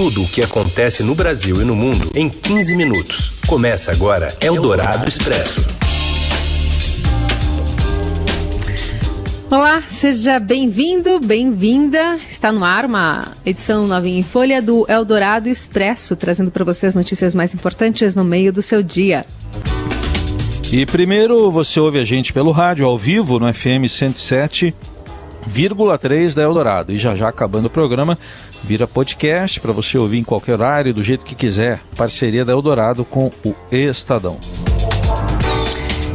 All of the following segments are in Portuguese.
Tudo o que acontece no Brasil e no mundo em 15 minutos. Começa agora Eldorado Expresso. Olá, seja bem-vindo, bem-vinda. Está no ar uma edição novinha em folha do Eldorado Expresso, trazendo para você as notícias mais importantes no meio do seu dia. E primeiro você ouve a gente pelo rádio ao vivo no FM 107,3 da Eldorado. E já já acabando o programa, vira podcast para você ouvir em qualquer horário, do jeito que quiser. Parceria da Eldorado com o Estadão.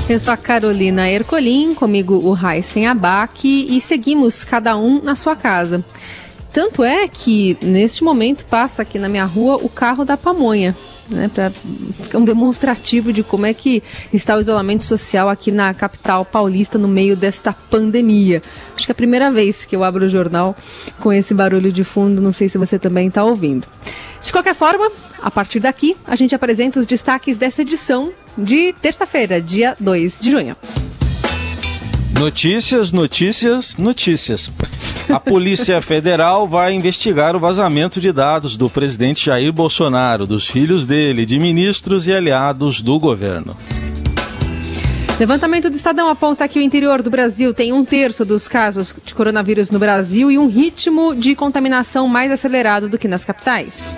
Eu sou a Carolina Ercolim, comigo o Raíssen Abac e seguimos cada um na sua casa. Tanto é que neste momento passa aqui na minha rua o carro da pamonha, né, para um demonstrativo de como é que está o isolamento social aqui na capital paulista no meio desta pandemia. Acho que é a primeira vez que eu abro o jornal com esse barulho de fundo, não sei se você também está ouvindo. De qualquer forma, a partir daqui, a gente apresenta os destaques dessa edição de terça-feira, dia 2 de junho. Notícias, notícias, notícias. A Polícia Federal vai investigar o vazamento de dados do presidente Jair Bolsonaro, dos filhos dele, de ministros e aliados do governo. Levantamento do Estadão aponta que o interior do Brasil tem um terço dos casos de coronavírus no Brasil e um ritmo de contaminação mais acelerado do que nas capitais.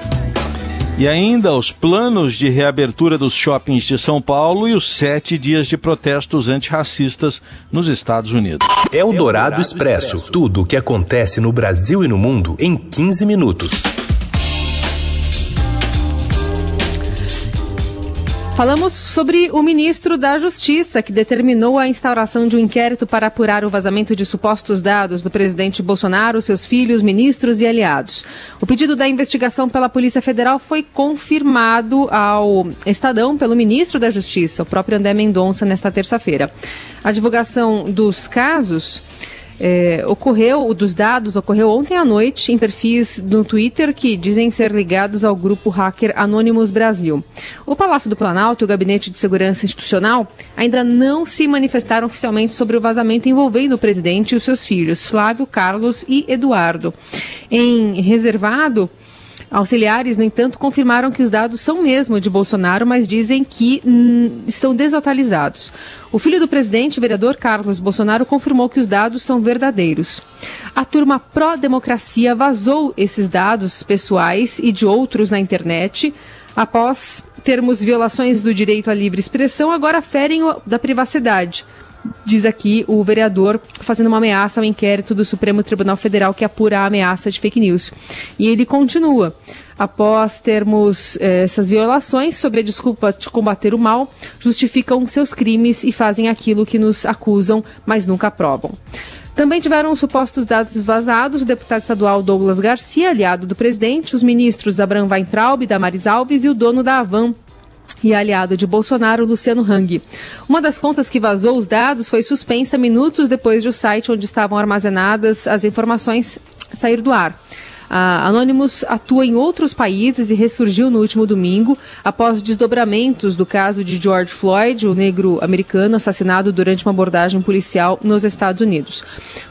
E ainda os planos de reabertura dos shoppings de São Paulo e os sete dias de protestos antirracistas nos Estados Unidos. É o Dourado Expresso. Tudo o que acontece no Brasil e no mundo em 15 minutos. Falamos sobre o ministro da Justiça, que determinou a instauração de um inquérito para apurar o vazamento de supostos dados do presidente Bolsonaro, seus filhos, ministros e aliados. O pedido da investigação pela Polícia Federal foi confirmado ao Estadão pelo ministro da Justiça, o próprio André Mendonça, nesta terça-feira. A divulgação dos casos é, ocorreu, o dos dados ocorreu ontem à noite em perfis no Twitter que dizem ser ligados ao grupo hacker Anonymous Brasil. O Palácio do Planalto e o Gabinete de Segurança Institucional ainda não se manifestaram oficialmente sobre o vazamento envolvendo o presidente e os seus filhos, Flávio, Carlos e Eduardo. Em reservado, Auxiliares, no entanto, confirmaram que os dados são mesmo de Bolsonaro, mas dizem que hum, estão desatualizados. O filho do presidente, vereador Carlos Bolsonaro, confirmou que os dados são verdadeiros. A turma pró-democracia vazou esses dados pessoais e de outros na internet. Após termos violações do direito à livre expressão, agora ferem o da privacidade diz aqui o vereador fazendo uma ameaça ao inquérito do Supremo Tribunal Federal que apura a ameaça de fake news. E ele continua. Após termos eh, essas violações, sob a desculpa de combater o mal, justificam seus crimes e fazem aquilo que nos acusam, mas nunca provam. Também tiveram os supostos dados vazados o deputado estadual Douglas Garcia, aliado do presidente, os ministros Abraham Weintraub, Damaris Alves e o dono da Avan, e aliado de Bolsonaro, Luciano Hang. Uma das contas que vazou os dados foi suspensa minutos depois de o site onde estavam armazenadas as informações sair do ar. A Anonymous atua em outros países e ressurgiu no último domingo após desdobramentos do caso de George Floyd, o negro americano assassinado durante uma abordagem policial nos Estados Unidos.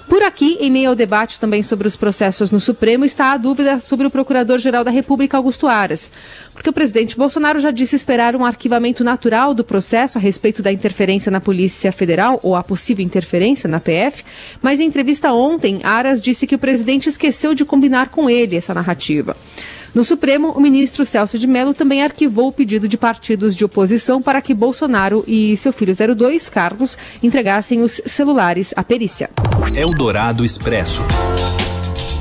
Por aqui, em meio ao debate também sobre os processos no Supremo, está a dúvida sobre o Procurador-Geral da República, Augusto Aras. Porque o presidente Bolsonaro já disse esperar um arquivamento natural do processo a respeito da interferência na Polícia Federal, ou a possível interferência na PF, mas em entrevista ontem, Aras disse que o presidente esqueceu de combinar com ele essa narrativa. No Supremo, o ministro Celso de Mello também arquivou o pedido de partidos de oposição para que Bolsonaro e seu filho 02, Carlos, entregassem os celulares à perícia. Eldorado Expresso.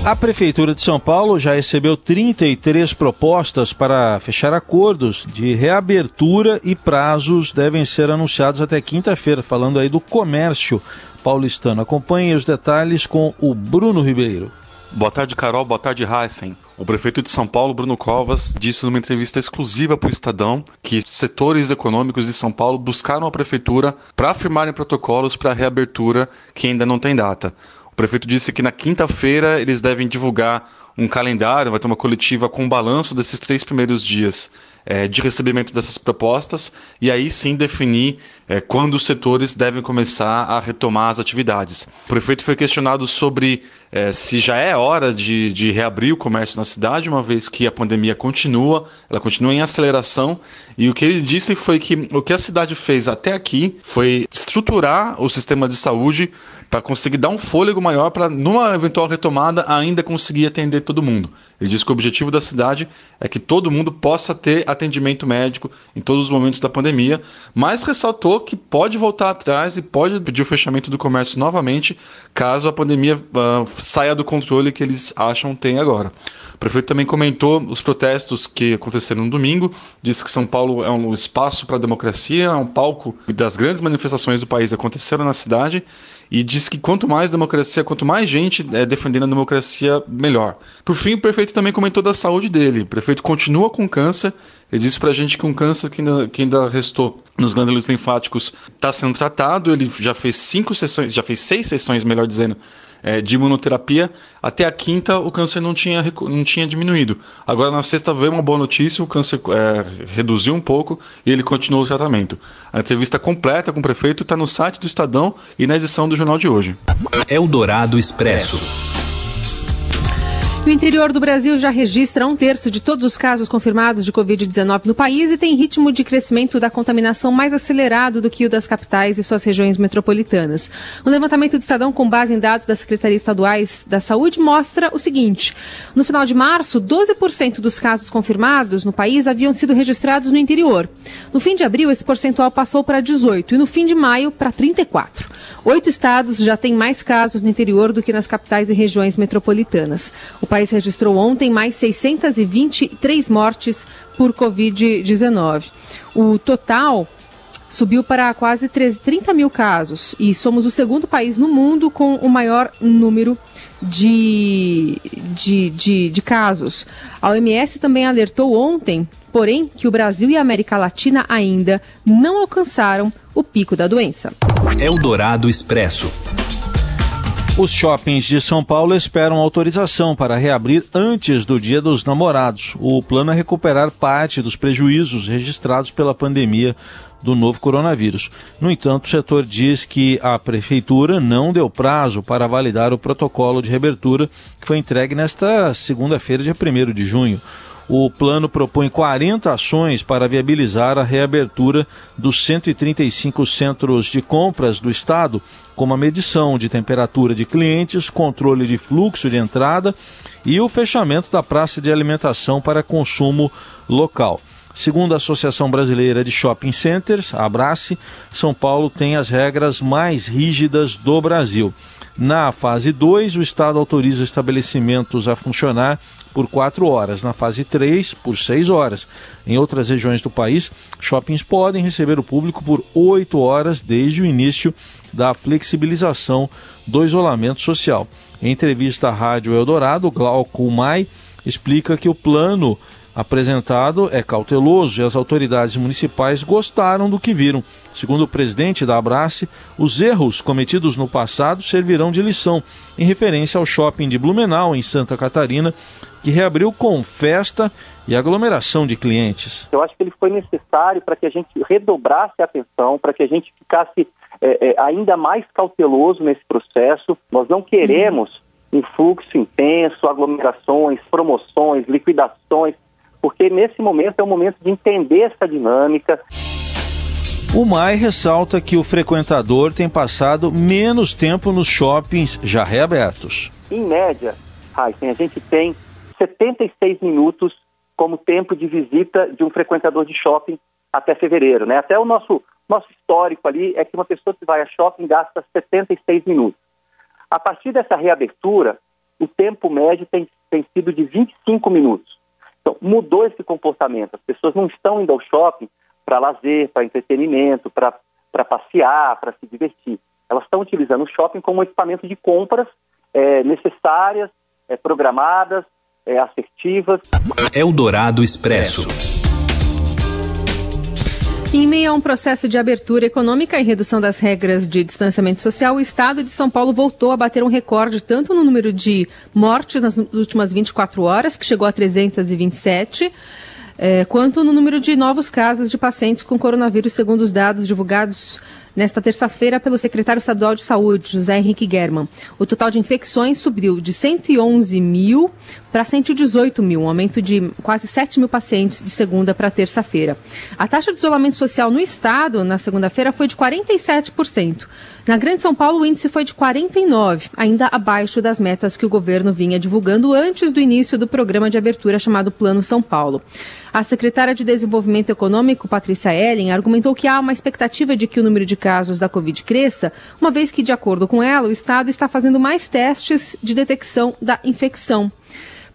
A Prefeitura de São Paulo já recebeu 33 propostas para fechar acordos de reabertura e prazos devem ser anunciados até quinta-feira, falando aí do comércio paulistano. Acompanhe os detalhes com o Bruno Ribeiro. Boa tarde, Carol. Boa tarde, Heisen. O prefeito de São Paulo, Bruno Covas, disse numa entrevista exclusiva para o Estadão que setores econômicos de São Paulo buscaram a prefeitura para firmarem protocolos para a reabertura que ainda não tem data. O prefeito disse que na quinta-feira eles devem divulgar um calendário, vai ter uma coletiva com um balanço desses três primeiros dias é, de recebimento dessas propostas e aí sim definir é, quando os setores devem começar a retomar as atividades. O prefeito foi questionado sobre é, se já é hora de, de reabrir o comércio na cidade, uma vez que a pandemia continua, ela continua em aceleração, e o que ele disse foi que o que a cidade fez até aqui foi estruturar o sistema de saúde para conseguir dar um fôlego maior para, numa eventual retomada, ainda conseguir atender todo mundo. Ele disse que o objetivo da cidade é que todo mundo possa ter atendimento médico em todos os momentos da pandemia, mas ressaltou que pode voltar atrás e pode pedir o fechamento do comércio novamente caso a pandemia uh, saia do controle que eles acham tem agora. O prefeito também comentou os protestos que aconteceram no domingo, disse que São Paulo é um espaço para a democracia, é um palco das grandes manifestações do país aconteceram na cidade e disse que quanto mais democracia, quanto mais gente é, defendendo a democracia, melhor. Por fim, o prefeito também comentou da saúde dele. O prefeito continua com câncer. Ele disse pra gente que um câncer que ainda, que ainda restou nos glândulos linfáticos está sendo tratado. Ele já fez cinco sessões, já fez seis sessões, melhor dizendo, é, de imunoterapia. Até a quinta, o câncer não tinha, não tinha diminuído. Agora, na sexta, veio uma boa notícia: o câncer é, reduziu um pouco e ele continuou o tratamento. A entrevista completa com o prefeito está no site do Estadão e na edição do jornal de hoje. Eldorado Expresso. O interior do Brasil já registra um terço de todos os casos confirmados de Covid-19 no país e tem ritmo de crescimento da contaminação mais acelerado do que o das capitais e suas regiões metropolitanas. Um levantamento do Estadão com base em dados das Secretarias Estaduais da Saúde mostra o seguinte: no final de março, 12% dos casos confirmados no país haviam sido registrados no interior. No fim de abril, esse percentual passou para 18% e no fim de maio para 34%. Oito estados já têm mais casos no interior do que nas capitais e regiões metropolitanas. O país registrou ontem mais 623 mortes por Covid-19. O total subiu para quase 30 mil casos e somos o segundo país no mundo com o maior número de, de, de, de, casos. A OMS também alertou ontem, porém, que o Brasil e a América Latina ainda não alcançaram o pico da doença. Eldorado Expresso. Os shoppings de São Paulo esperam autorização para reabrir antes do Dia dos Namorados. O plano é recuperar parte dos prejuízos registrados pela pandemia do novo coronavírus. No entanto, o setor diz que a prefeitura não deu prazo para validar o protocolo de reabertura que foi entregue nesta segunda-feira, dia 1 de junho. O plano propõe 40 ações para viabilizar a reabertura dos 135 centros de compras do Estado, como a medição de temperatura de clientes, controle de fluxo de entrada e o fechamento da praça de alimentação para consumo local. Segundo a Associação Brasileira de Shopping Centers, a Abrace, São Paulo tem as regras mais rígidas do Brasil. Na fase 2, o Estado autoriza estabelecimentos a funcionar por 4 horas, na fase 3, por 6 horas. Em outras regiões do país, shoppings podem receber o público por 8 horas desde o início da flexibilização do isolamento social. Em entrevista à Rádio Eldorado, Glauco Mai explica que o plano apresentado é cauteloso e as autoridades municipais gostaram do que viram. Segundo o presidente da Abrace, os erros cometidos no passado servirão de lição, em referência ao shopping de Blumenau, em Santa Catarina, que reabriu com festa e aglomeração de clientes. Eu acho que ele foi necessário para que a gente redobrasse a atenção, para que a gente ficasse é, é, ainda mais cauteloso nesse processo. Nós não queremos um fluxo intenso, aglomerações, promoções, liquidações, porque nesse momento é o momento de entender essa dinâmica. O MAI ressalta que o frequentador tem passado menos tempo nos shoppings já reabertos. Em média, Heisen, a gente tem 76 minutos como tempo de visita de um frequentador de shopping até fevereiro. Né? Até o nosso, nosso histórico ali é que uma pessoa que vai a shopping gasta 76 minutos. A partir dessa reabertura, o tempo médio tem, tem sido de 25 minutos. Então, mudou esse comportamento. As pessoas não estão indo ao shopping para lazer, para entretenimento, para passear, para se divertir. Elas estão utilizando o shopping como um equipamento de compras é, necessárias, é, programadas, é, assertivas. Eldorado Expresso. Em meio a um processo de abertura econômica e redução das regras de distanciamento social, o estado de São Paulo voltou a bater um recorde tanto no número de mortes nas últimas 24 horas, que chegou a 327, eh, quanto no número de novos casos de pacientes com coronavírus, segundo os dados divulgados nesta terça-feira pelo secretário estadual de Saúde, José Henrique German. O total de infecções subiu de 111 mil para 118 mil, um aumento de quase 7 mil pacientes de segunda para terça-feira. A taxa de isolamento social no estado, na segunda-feira, foi de 47%. Na Grande São Paulo, o índice foi de 49, ainda abaixo das metas que o governo vinha divulgando antes do início do programa de abertura chamado Plano São Paulo. A secretária de Desenvolvimento Econômico, Patrícia Ellen, argumentou que há uma expectativa de que o número de casos da Covid cresça, uma vez que, de acordo com ela, o Estado está fazendo mais testes de detecção da infecção.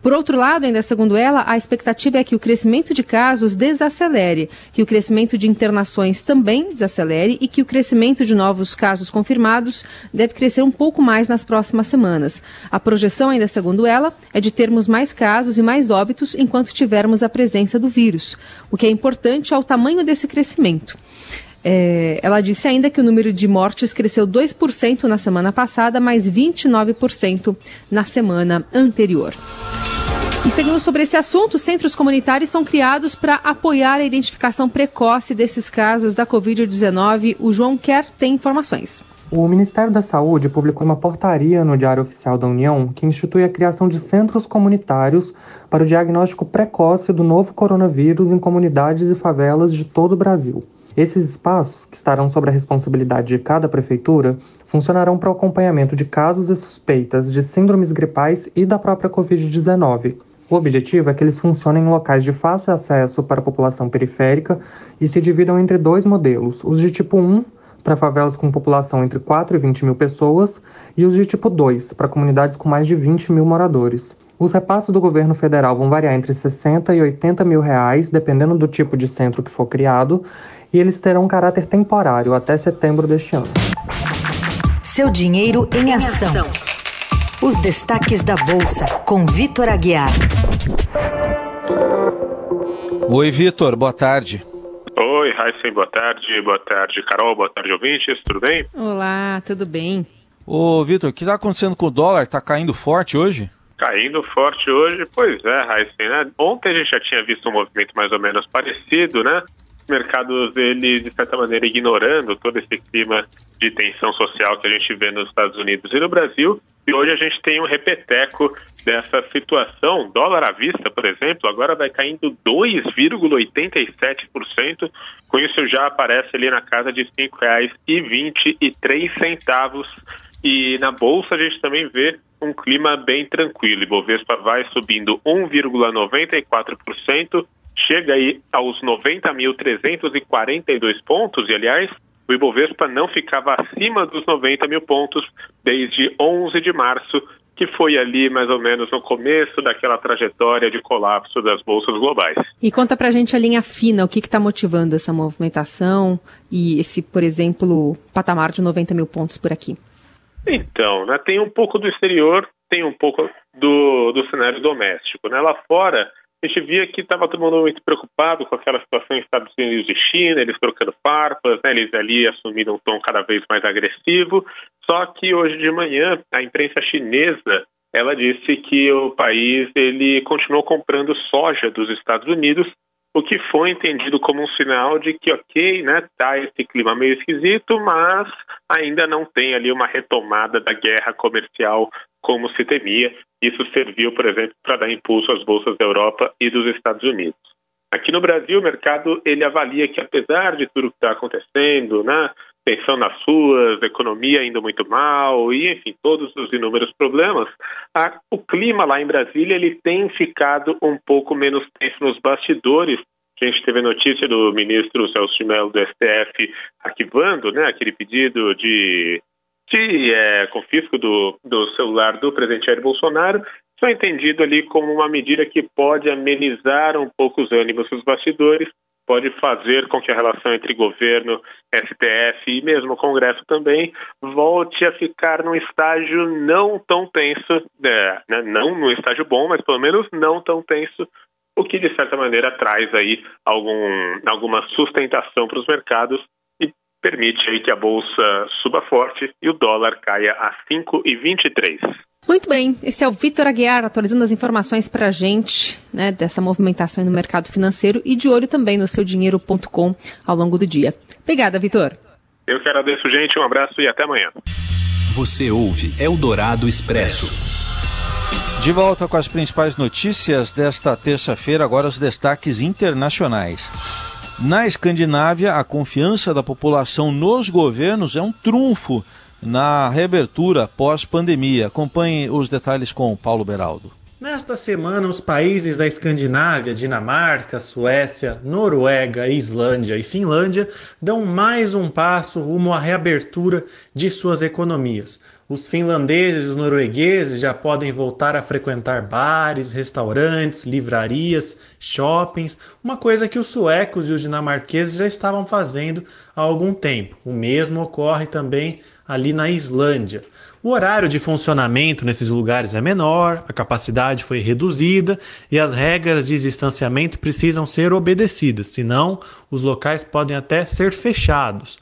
Por outro lado, ainda segundo ela, a expectativa é que o crescimento de casos desacelere, que o crescimento de internações também desacelere e que o crescimento de novos casos confirmados deve crescer um pouco mais nas próximas semanas. A projeção, ainda segundo ela, é de termos mais casos e mais óbitos enquanto tivermos a presença do vírus. O que é importante é o tamanho desse crescimento. É, ela disse ainda que o número de mortes cresceu 2% na semana passada, mais 29% na semana anterior. E seguindo sobre esse assunto, centros comunitários são criados para apoiar a identificação precoce desses casos da Covid-19. O João Quer tem informações. O Ministério da Saúde publicou uma portaria no Diário Oficial da União que institui a criação de centros comunitários para o diagnóstico precoce do novo coronavírus em comunidades e favelas de todo o Brasil. Esses espaços, que estarão sob a responsabilidade de cada prefeitura, funcionarão para o acompanhamento de casos e suspeitas de síndromes gripais e da própria Covid-19. O objetivo é que eles funcionem em locais de fácil acesso para a população periférica e se dividam entre dois modelos: os de tipo 1, para favelas com população entre 4 e 20 mil pessoas, e os de tipo 2, para comunidades com mais de 20 mil moradores. Os repasses do governo federal vão variar entre 60 e 80 mil reais, dependendo do tipo de centro que for criado, e eles terão um caráter temporário até setembro deste ano. Seu dinheiro em ação. Os destaques da Bolsa, com Vitor Aguiar. Oi, Vitor, boa tarde. Oi, Raíssen, boa tarde. Boa tarde, Carol. Boa tarde, ouvintes. Tudo bem? Olá, tudo bem. Ô, Vitor, o que está acontecendo com o dólar? Está caindo forte hoje? Caindo forte hoje? Pois é, Raíssen, né? Ontem a gente já tinha visto um movimento mais ou menos parecido, né? Mercados, ele, de certa maneira, ignorando todo esse clima de tensão social que a gente vê nos Estados Unidos e no Brasil. E hoje a gente tem um repeteco dessa situação. Dólar à vista, por exemplo, agora vai caindo 2,87%. Com isso já aparece ali na casa de R$ 5,23. E na bolsa a gente também vê um clima bem tranquilo. Ibovespa vai subindo 1,94%, chega aí aos 90.342 pontos, e aliás, o Ibovespa não ficava acima dos 90 mil pontos desde 11 de março, que foi ali mais ou menos no começo daquela trajetória de colapso das bolsas globais. E conta pra gente a linha fina, o que está motivando essa movimentação e esse, por exemplo, patamar de 90 mil pontos por aqui? Então, né, tem um pouco do exterior, tem um pouco do, do cenário doméstico. Né? Lá fora, a gente via que estava todo mundo muito preocupado com aquela situação em Estados Unidos e China, eles trocando farpas, né, eles ali assumiram um tom cada vez mais agressivo. Só que hoje de manhã a imprensa chinesa ela disse que o país ele continuou comprando soja dos Estados Unidos, o que foi entendido como um sinal de que ok, né, tá esse clima meio esquisito, mas ainda não tem ali uma retomada da guerra comercial como se temia. Isso serviu, por exemplo, para dar impulso às bolsas da Europa e dos Estados Unidos. Aqui no Brasil, o mercado ele avalia que, apesar de tudo que está acontecendo, né, tensão nas ruas, economia indo muito mal e, enfim, todos os inúmeros problemas, a, o clima lá em Brasília ele tem ficado um pouco menos tenso nos bastidores. A gente teve a notícia do ministro Celso de Mello do STF arquivando né, aquele pedido de de é, confisco do, do celular do presidente Jair Bolsonaro foi entendido ali como uma medida que pode amenizar um pouco os ânimos dos bastidores, pode fazer com que a relação entre governo, STF e mesmo o Congresso também volte a ficar num estágio não tão tenso, é, né, não num estágio bom, mas pelo menos não tão tenso o que de certa maneira traz aí algum, alguma sustentação para os mercados permite aí que a bolsa suba forte e o dólar caia a 5,23. Muito bem, esse é o Vitor Aguiar atualizando as informações para a gente né, dessa movimentação no mercado financeiro e de olho também no seudinheiro.com ao longo do dia. Obrigada, Vitor. Eu que agradeço, gente. Um abraço e até amanhã. Você ouve Eldorado Expresso. De volta com as principais notícias desta terça-feira, agora os destaques internacionais. Na Escandinávia, a confiança da população nos governos é um trunfo na reabertura pós-pandemia. Acompanhe os detalhes com Paulo Beraldo. Nesta semana, os países da Escandinávia, Dinamarca, Suécia, Noruega, Islândia e Finlândia dão mais um passo rumo à reabertura de suas economias. Os finlandeses e os noruegueses já podem voltar a frequentar bares, restaurantes, livrarias, shoppings, uma coisa que os suecos e os dinamarqueses já estavam fazendo há algum tempo. O mesmo ocorre também ali na Islândia. O horário de funcionamento nesses lugares é menor, a capacidade foi reduzida e as regras de distanciamento precisam ser obedecidas, senão os locais podem até ser fechados.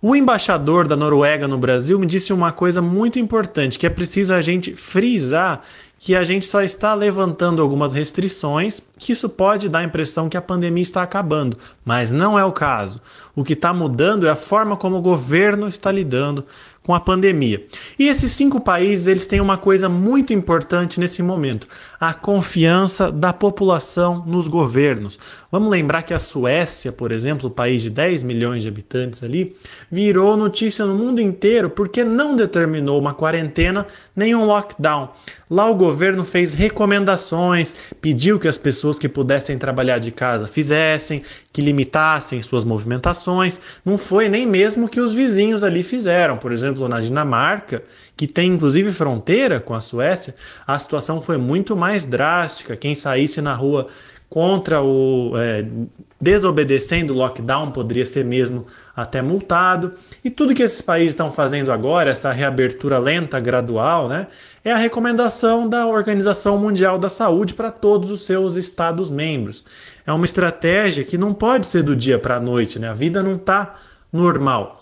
O embaixador da Noruega no Brasil me disse uma coisa muito importante, que é preciso a gente frisar que a gente só está levantando algumas restrições, que isso pode dar a impressão que a pandemia está acabando, mas não é o caso. O que está mudando é a forma como o governo está lidando com a pandemia. E esses cinco países eles têm uma coisa muito importante nesse momento: a confiança da população nos governos. Vamos lembrar que a Suécia, por exemplo, o país de 10 milhões de habitantes ali, virou notícia no mundo inteiro porque não determinou uma quarentena nem um lockdown. Lá o governo fez recomendações, pediu que as pessoas que pudessem trabalhar de casa fizessem, que limitassem suas movimentações. Não foi nem mesmo que os vizinhos ali fizeram. Por exemplo, na Dinamarca, que tem inclusive fronteira com a Suécia, a situação foi muito mais drástica. Quem saísse na rua contra o é, desobedecendo o lockdown poderia ser mesmo até multado. E tudo que esses países estão fazendo agora, essa reabertura lenta, gradual, né, é a recomendação da Organização Mundial da Saúde para todos os seus estados membros. É uma estratégia que não pode ser do dia para a noite, né? A vida não está normal.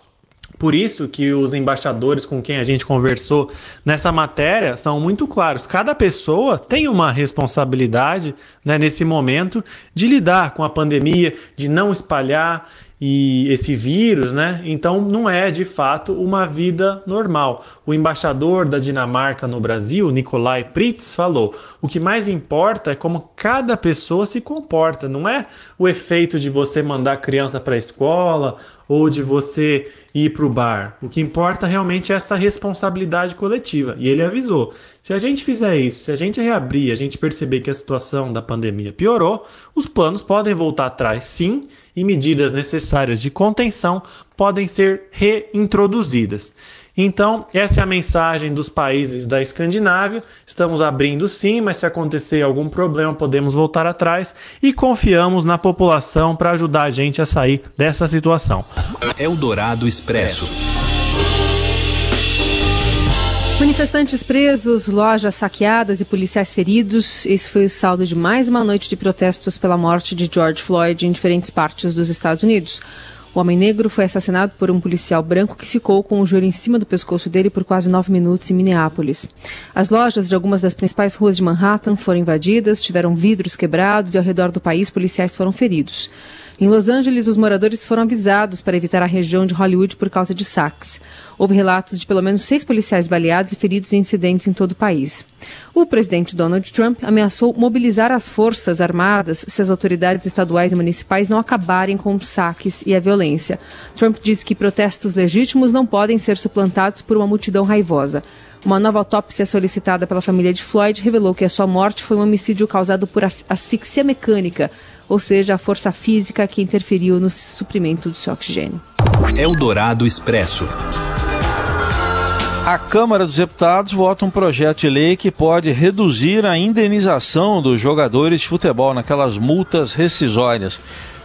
Por isso que os embaixadores com quem a gente conversou nessa matéria são muito claros. Cada pessoa tem uma responsabilidade né, nesse momento de lidar com a pandemia, de não espalhar e esse vírus, né? Então não é de fato uma vida normal. O embaixador da Dinamarca no Brasil, Nikolai Pritz, falou: o que mais importa é como cada pessoa se comporta, não é o efeito de você mandar a criança para a escola ou de você ir para o bar. O que importa realmente é essa responsabilidade coletiva. E ele avisou: se a gente fizer isso, se a gente reabrir, a gente perceber que a situação da pandemia piorou, os planos podem voltar atrás, sim e medidas necessárias de contenção podem ser reintroduzidas. Então, essa é a mensagem dos países da Escandinávia. Estamos abrindo sim, mas se acontecer algum problema, podemos voltar atrás e confiamos na população para ajudar a gente a sair dessa situação. Eldorado Expresso. Manifestantes presos, lojas saqueadas e policiais feridos. Esse foi o saldo de mais uma noite de protestos pela morte de George Floyd em diferentes partes dos Estados Unidos. O homem negro foi assassinado por um policial branco que ficou com o joelho em cima do pescoço dele por quase nove minutos em Minneapolis. As lojas de algumas das principais ruas de Manhattan foram invadidas, tiveram vidros quebrados e ao redor do país policiais foram feridos. Em Los Angeles, os moradores foram avisados para evitar a região de Hollywood por causa de saques. Houve relatos de pelo menos seis policiais baleados e feridos em incidentes em todo o país. O presidente Donald Trump ameaçou mobilizar as forças armadas se as autoridades estaduais e municipais não acabarem com os saques e a violência. Trump disse que protestos legítimos não podem ser suplantados por uma multidão raivosa. Uma nova autópsia solicitada pela família de Floyd revelou que a sua morte foi um homicídio causado por asfixia mecânica, ou seja, a força física que interferiu no suprimento do seu oxigênio. Eldorado Expresso. A Câmara dos Deputados vota um projeto de lei que pode reduzir a indenização dos jogadores de futebol naquelas multas rescisórias.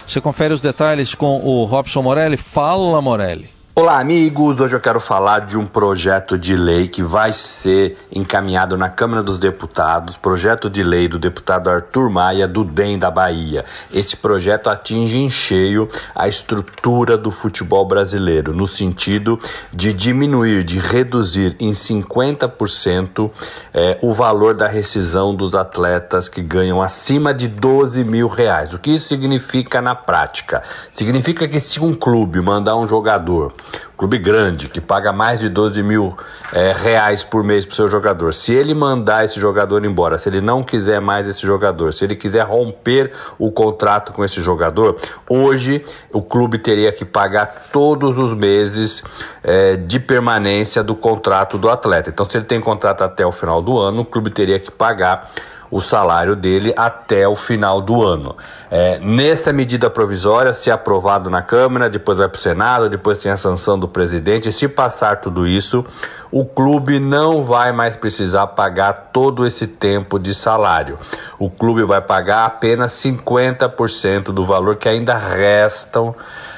Você confere os detalhes com o Robson Morelli. Fala, Morelli. Olá, amigos! Hoje eu quero falar de um projeto de lei que vai ser encaminhado na Câmara dos Deputados, projeto de lei do deputado Arthur Maia, do DEM da Bahia. Esse projeto atinge em cheio a estrutura do futebol brasileiro, no sentido de diminuir, de reduzir em 50% é, o valor da rescisão dos atletas que ganham acima de 12 mil reais. O que isso significa na prática? Significa que se um clube mandar um jogador clube grande, que paga mais de 12 mil é, reais por mês para seu jogador, se ele mandar esse jogador embora, se ele não quiser mais esse jogador, se ele quiser romper o contrato com esse jogador, hoje o clube teria que pagar todos os meses é, de permanência do contrato do atleta. Então, se ele tem contrato até o final do ano, o clube teria que pagar o salário dele até o final do ano. É, nessa medida provisória, se aprovado na Câmara, depois vai para o Senado, depois tem a sanção do presidente. Se passar tudo isso, o clube não vai mais precisar pagar todo esse tempo de salário. O clube vai pagar apenas 50% do valor que ainda restam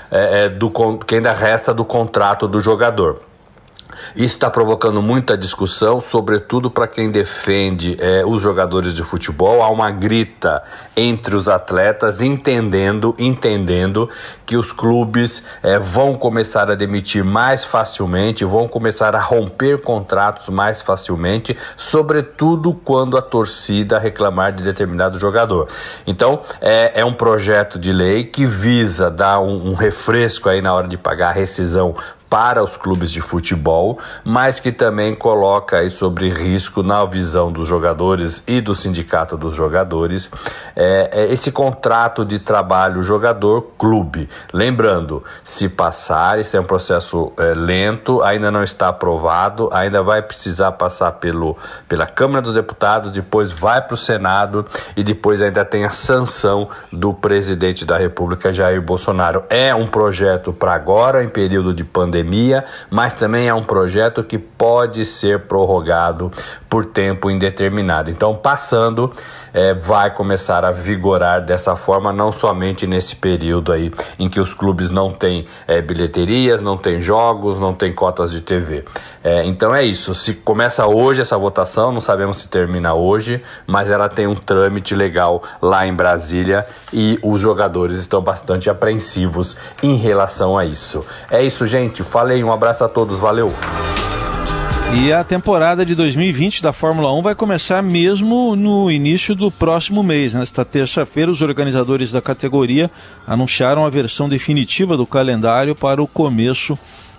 é, é do que ainda resta do contrato do jogador. Isso está provocando muita discussão, sobretudo para quem defende é, os jogadores de futebol. Há uma grita entre os atletas, entendendo, entendendo que os clubes é, vão começar a demitir mais facilmente, vão começar a romper contratos mais facilmente, sobretudo quando a torcida reclamar de determinado jogador. Então, é, é um projeto de lei que visa dar um, um refresco aí na hora de pagar a rescisão para os clubes de futebol, mas que também coloca aí sobre risco na visão dos jogadores e do sindicato dos jogadores é, é esse contrato de trabalho jogador-clube. Lembrando, se passar, isso é um processo é, lento, ainda não está aprovado, ainda vai precisar passar pelo, pela Câmara dos Deputados, depois vai para o Senado e depois ainda tem a sanção do presidente da República, Jair Bolsonaro. É um projeto para agora, em período de pandemia pandemia, mas também é um projeto que pode ser prorrogado por tempo indeterminado. Então, passando, é, vai começar a vigorar dessa forma, não somente nesse período aí em que os clubes não têm é, bilheterias, não têm jogos, não têm cotas de TV. É, então é isso. Se começa hoje essa votação, não sabemos se termina hoje, mas ela tem um trâmite legal lá em Brasília e os jogadores estão bastante apreensivos em relação a isso. É isso, gente. Falei, um abraço a todos, valeu! E a temporada de 2020 da Fórmula 1 vai começar mesmo no início do próximo mês. Nesta terça-feira, os organizadores da categoria anunciaram a versão definitiva do calendário para o começo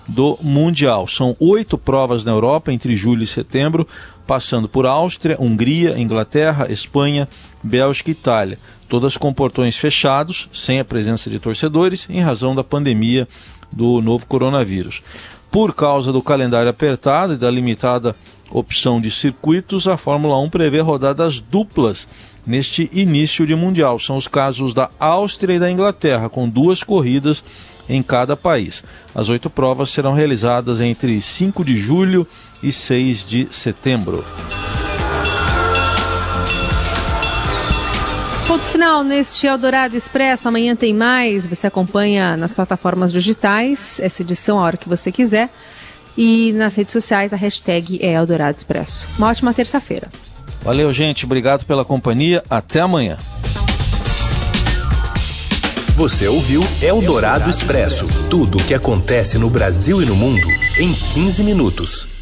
do Mundial. São oito provas na Europa entre julho e setembro, passando por Áustria, Hungria, Inglaterra, Espanha, Bélgica e Itália. Todas com portões fechados, sem a presença de torcedores, em razão da pandemia do novo coronavírus. Por causa do calendário apertado e da limitada opção de circuitos, a Fórmula 1 prevê rodadas duplas neste início de Mundial. São os casos da Áustria e da Inglaterra, com duas corridas em cada país. As oito provas serão realizadas entre 5 de julho e 6 de setembro. Ponto final neste Eldorado Expresso. Amanhã tem mais. Você acompanha nas plataformas digitais essa edição a hora que você quiser. E nas redes sociais a hashtag é Eldorado Expresso. Uma ótima terça-feira. Valeu, gente. Obrigado pela companhia. Até amanhã. Você ouviu Eldorado Expresso tudo o que acontece no Brasil e no mundo em 15 minutos.